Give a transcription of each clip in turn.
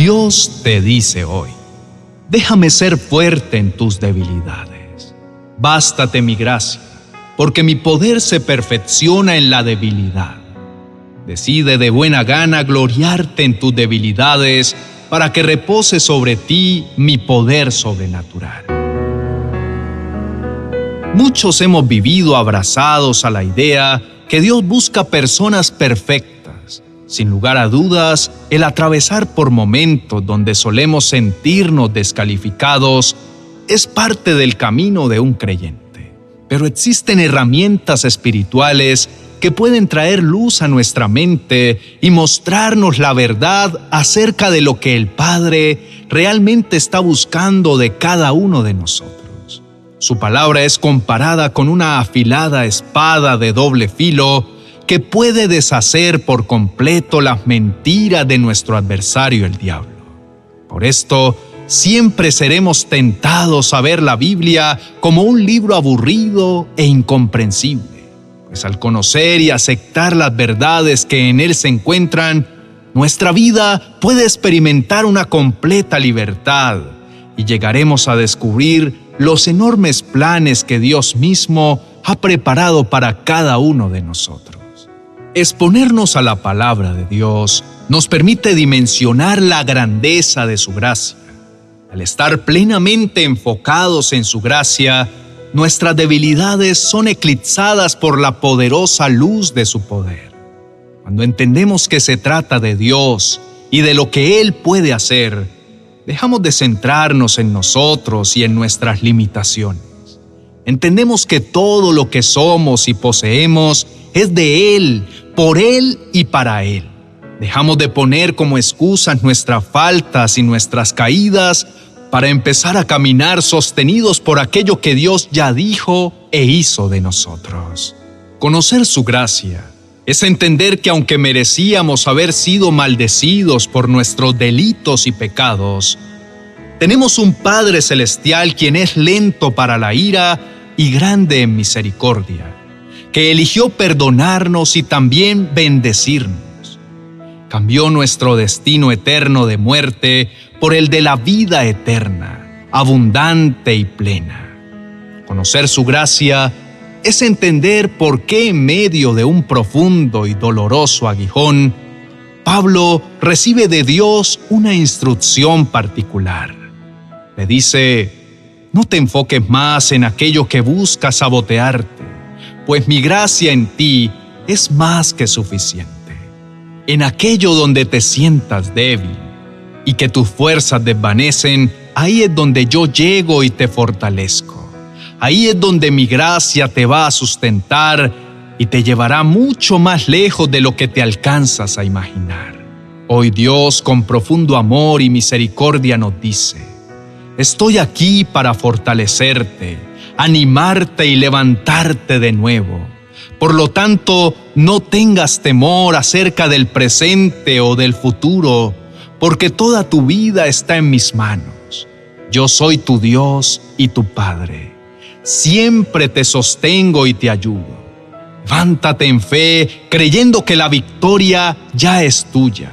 Dios te dice hoy, déjame ser fuerte en tus debilidades. Bástate mi gracia, porque mi poder se perfecciona en la debilidad. Decide de buena gana gloriarte en tus debilidades para que repose sobre ti mi poder sobrenatural. Muchos hemos vivido abrazados a la idea que Dios busca personas perfectas sin lugar a dudas, el atravesar por momentos donde solemos sentirnos descalificados es parte del camino de un creyente. Pero existen herramientas espirituales que pueden traer luz a nuestra mente y mostrarnos la verdad acerca de lo que el Padre realmente está buscando de cada uno de nosotros. Su palabra es comparada con una afilada espada de doble filo que puede deshacer por completo las mentiras de nuestro adversario el diablo. Por esto, siempre seremos tentados a ver la Biblia como un libro aburrido e incomprensible, pues al conocer y aceptar las verdades que en él se encuentran, nuestra vida puede experimentar una completa libertad y llegaremos a descubrir los enormes planes que Dios mismo ha preparado para cada uno de nosotros. Exponernos a la palabra de Dios nos permite dimensionar la grandeza de su gracia. Al estar plenamente enfocados en su gracia, nuestras debilidades son eclipsadas por la poderosa luz de su poder. Cuando entendemos que se trata de Dios y de lo que Él puede hacer, dejamos de centrarnos en nosotros y en nuestras limitaciones. Entendemos que todo lo que somos y poseemos es de Él, por Él y para Él. Dejamos de poner como excusas nuestras faltas y nuestras caídas para empezar a caminar sostenidos por aquello que Dios ya dijo e hizo de nosotros. Conocer su gracia es entender que aunque merecíamos haber sido maldecidos por nuestros delitos y pecados, tenemos un Padre Celestial quien es lento para la ira y grande en misericordia que eligió perdonarnos y también bendecirnos. Cambió nuestro destino eterno de muerte por el de la vida eterna, abundante y plena. Conocer su gracia es entender por qué en medio de un profundo y doloroso aguijón, Pablo recibe de Dios una instrucción particular. Le dice, no te enfoques más en aquello que busca sabotearte pues mi gracia en ti es más que suficiente. En aquello donde te sientas débil y que tus fuerzas desvanecen, ahí es donde yo llego y te fortalezco. Ahí es donde mi gracia te va a sustentar y te llevará mucho más lejos de lo que te alcanzas a imaginar. Hoy Dios con profundo amor y misericordia nos dice, estoy aquí para fortalecerte animarte y levantarte de nuevo. Por lo tanto, no tengas temor acerca del presente o del futuro, porque toda tu vida está en mis manos. Yo soy tu Dios y tu Padre. Siempre te sostengo y te ayudo. Levántate en fe, creyendo que la victoria ya es tuya.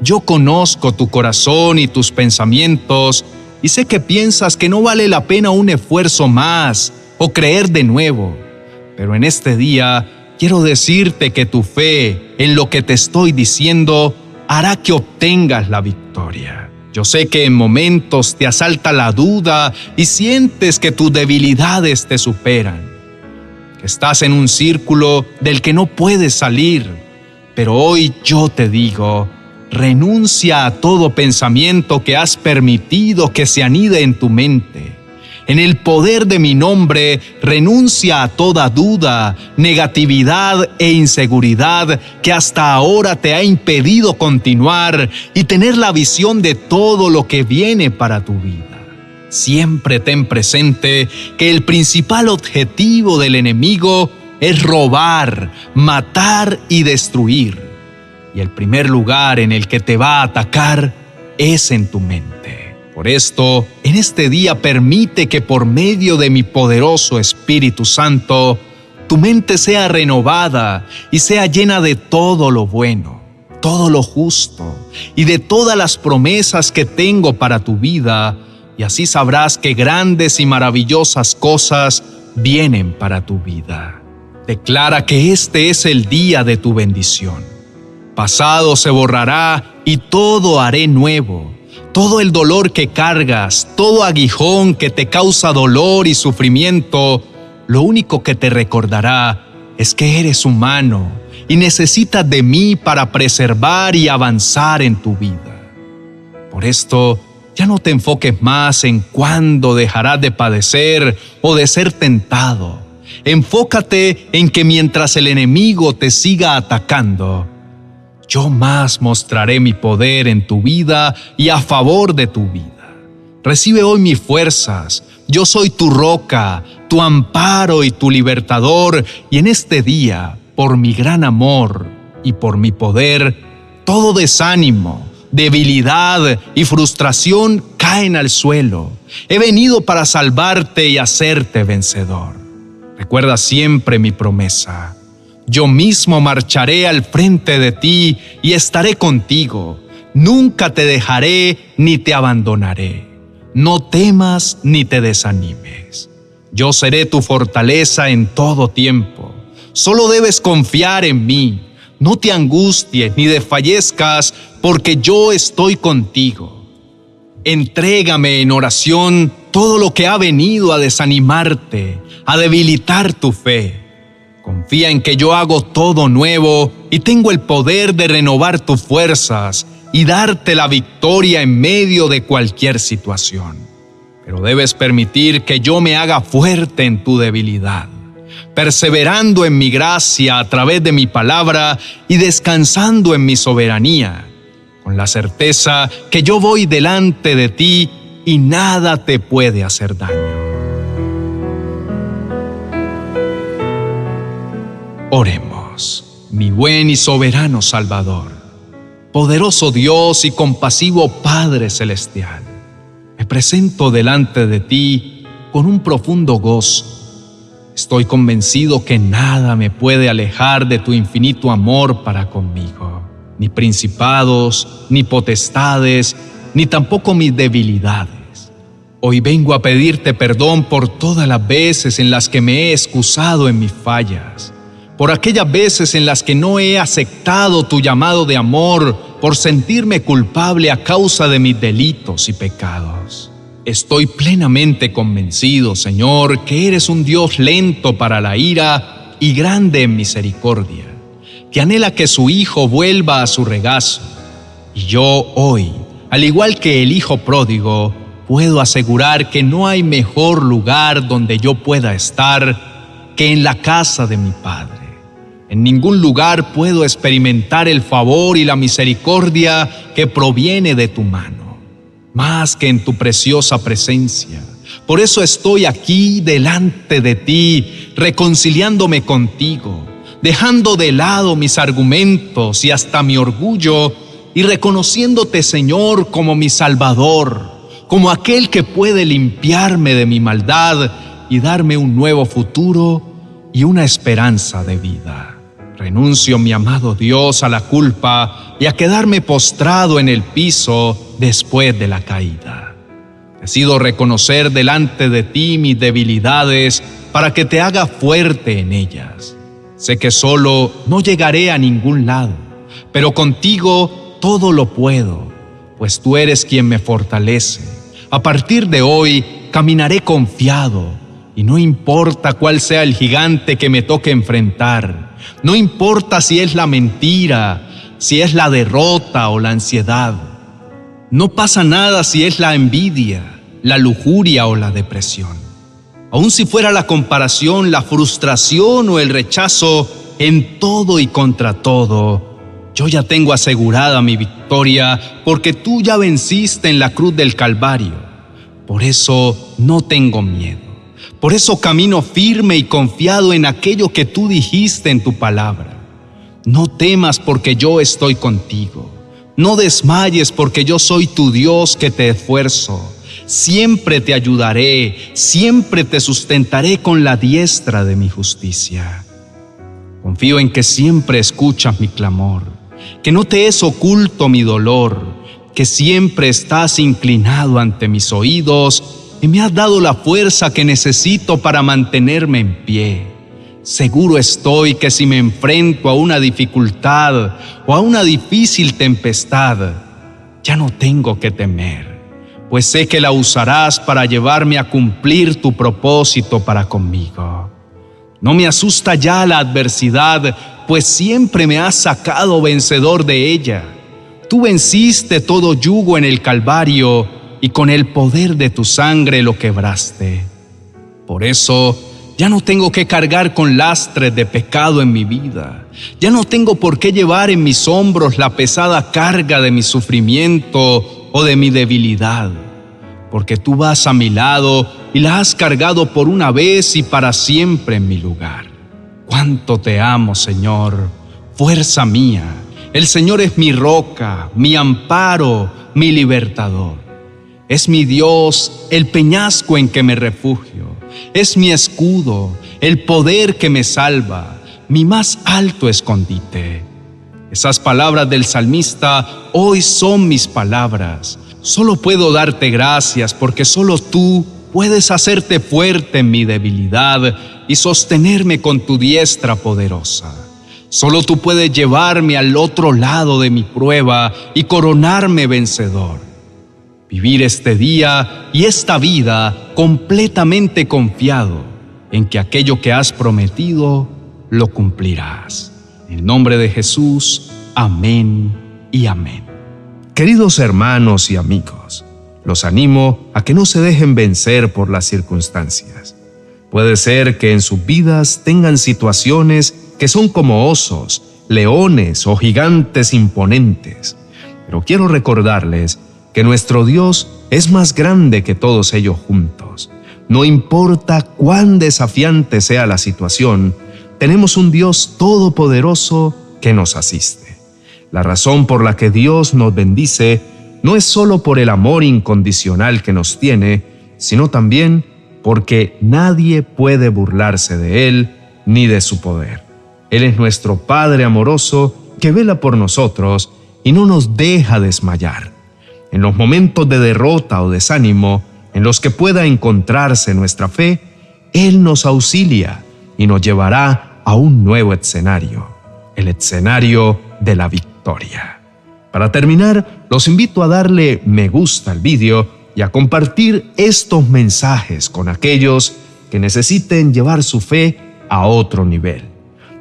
Yo conozco tu corazón y tus pensamientos, y sé que piensas que no vale la pena un esfuerzo más o creer de nuevo, pero en este día quiero decirte que tu fe en lo que te estoy diciendo hará que obtengas la victoria. Yo sé que en momentos te asalta la duda y sientes que tus debilidades te superan, que estás en un círculo del que no puedes salir, pero hoy yo te digo, renuncia a todo pensamiento que has permitido que se anide en tu mente. En el poder de mi nombre, renuncia a toda duda, negatividad e inseguridad que hasta ahora te ha impedido continuar y tener la visión de todo lo que viene para tu vida. Siempre ten presente que el principal objetivo del enemigo es robar, matar y destruir y el primer lugar en el que te va a atacar es en tu mente. Por esto, en este día permite que por medio de mi poderoso Espíritu Santo, tu mente sea renovada y sea llena de todo lo bueno. todo lo justo y de todas las promesas que tengo para tu vida, y así sabrás que grandes y maravillosas cosas vienen para tu vida. Declara que este es el día de tu bendición. Pasado se borrará y todo haré nuevo. Todo el dolor que cargas, todo aguijón que te causa dolor y sufrimiento, lo único que te recordará es que eres humano y necesitas de mí para preservar y avanzar en tu vida. Por esto, ya no te enfoques más en cuándo dejarás de padecer o de ser tentado. Enfócate en que mientras el enemigo te siga atacando, yo más mostraré mi poder en tu vida y a favor de tu vida. Recibe hoy mis fuerzas. Yo soy tu roca, tu amparo y tu libertador, y en este día, por mi gran amor y por mi poder, todo desánimo, debilidad y frustración caen al suelo. He venido para salvarte y hacerte vencedor. Recuerda siempre mi promesa. Yo mismo marcharé al frente de ti y estaré contigo. Nunca te dejaré ni te abandonaré. No temas ni te desanimes. Yo seré tu fortaleza en todo tiempo. Solo debes confiar en mí no te angusties ni desfallezcas, porque yo estoy contigo. Entrégame en oración todo lo que ha venido a desanimarte, a debilitar tu fe. Confía en que yo hago todo nuevo y tengo el poder de renovar tus fuerzas y darte la victoria en medio de cualquier situación. Pero debes permitir que yo me haga fuerte en tu debilidad perseverando en mi gracia a través de mi palabra y descansando en mi soberanía, con la certeza que yo voy delante de ti y nada te puede hacer daño. Oremos, mi buen y soberano Salvador, poderoso Dios y compasivo Padre Celestial, me presento delante de ti con un profundo gozo Estoy convencido que nada me puede alejar de tu infinito amor para conmigo, ni principados, ni potestades, ni tampoco mis debilidades. Hoy vengo a pedirte perdón por todas las veces en las que me he excusado en mis fallas, por aquellas veces en las que no he aceptado tu llamado de amor, por sentirme culpable a causa de mis delitos y pecados. Estoy plenamente convencido, Señor, que eres un Dios lento para la ira y grande en misericordia, que anhela que su Hijo vuelva a su regazo. Y yo hoy, al igual que el Hijo pródigo, puedo asegurar que no hay mejor lugar donde yo pueda estar que en la casa de mi Padre. En ningún lugar puedo experimentar el favor y la misericordia que proviene de tu mano más que en tu preciosa presencia. Por eso estoy aquí delante de ti, reconciliándome contigo, dejando de lado mis argumentos y hasta mi orgullo y reconociéndote, Señor, como mi Salvador, como aquel que puede limpiarme de mi maldad y darme un nuevo futuro y una esperanza de vida. Renuncio, mi amado Dios, a la culpa y a quedarme postrado en el piso después de la caída. Decido reconocer delante de ti mis debilidades para que te haga fuerte en ellas. Sé que solo no llegaré a ningún lado, pero contigo todo lo puedo, pues tú eres quien me fortalece. A partir de hoy caminaré confiado y no importa cuál sea el gigante que me toque enfrentar no importa si es la mentira, si es la derrota o la ansiedad. No pasa nada si es la envidia, la lujuria o la depresión. Aun si fuera la comparación, la frustración o el rechazo, en todo y contra todo, yo ya tengo asegurada mi victoria porque tú ya venciste en la cruz del Calvario. Por eso no tengo miedo. Por eso camino firme y confiado en aquello que tú dijiste en tu palabra. No temas porque yo estoy contigo. No desmayes porque yo soy tu Dios que te esfuerzo. Siempre te ayudaré, siempre te sustentaré con la diestra de mi justicia. Confío en que siempre escuchas mi clamor que no te es oculto mi dolor, que siempre estás inclinado ante mis oídos y me has dado la fuerza que necesito para mantenerme en pie. Seguro estoy que si me enfrento a una dificultad o a una difícil tempestad, ya no tengo que temer, pues sé que la usarás para llevarme a cumplir tu propósito para conmigo. No me asusta ya la adversidad, pues siempre me has sacado vencedor de ella. Tú venciste todo yugo en el Calvario y con el poder de tu sangre lo quebraste. Por eso, ya no tengo que cargar con lastres de pecado en mi vida. Ya no tengo por qué llevar en mis hombros la pesada carga de mi sufrimiento o de mi debilidad. Porque tú vas a mi lado y la has cargado por una vez y para siempre en mi lugar. Cuánto te amo, Señor, fuerza mía. El Señor es mi roca, mi amparo, mi libertador. Es mi Dios, el peñasco en que me refugio es mi escudo, el poder que me salva, mi más alto escondite. Esas palabras del salmista hoy son mis palabras. Solo puedo darte gracias porque solo tú puedes hacerte fuerte en mi debilidad y sostenerme con tu diestra poderosa. Solo tú puedes llevarme al otro lado de mi prueba y coronarme vencedor vivir este día y esta vida completamente confiado en que aquello que has prometido lo cumplirás. En el nombre de Jesús, amén y amén. Queridos hermanos y amigos, los animo a que no se dejen vencer por las circunstancias. Puede ser que en sus vidas tengan situaciones que son como osos, leones o gigantes imponentes, pero quiero recordarles que nuestro Dios es más grande que todos ellos juntos. No importa cuán desafiante sea la situación, tenemos un Dios todopoderoso que nos asiste. La razón por la que Dios nos bendice no es solo por el amor incondicional que nos tiene, sino también porque nadie puede burlarse de Él ni de su poder. Él es nuestro Padre amoroso que vela por nosotros y no nos deja desmayar en los momentos de derrota o desánimo en los que pueda encontrarse nuestra fe, Él nos auxilia y nos llevará a un nuevo escenario, el escenario de la victoria. Para terminar, los invito a darle me gusta al vídeo y a compartir estos mensajes con aquellos que necesiten llevar su fe a otro nivel.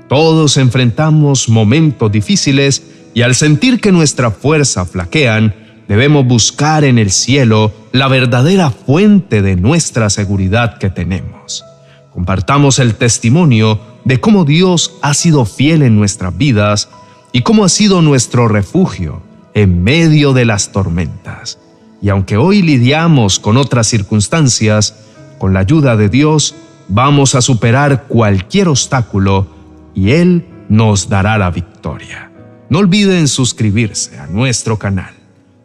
Todos enfrentamos momentos difíciles y al sentir que nuestra fuerza flaquean, debemos buscar en el cielo la verdadera fuente de nuestra seguridad que tenemos. Compartamos el testimonio de cómo Dios ha sido fiel en nuestras vidas y cómo ha sido nuestro refugio en medio de las tormentas. Y aunque hoy lidiamos con otras circunstancias, con la ayuda de Dios vamos a superar cualquier obstáculo y Él nos dará la victoria. No olviden suscribirse a nuestro canal.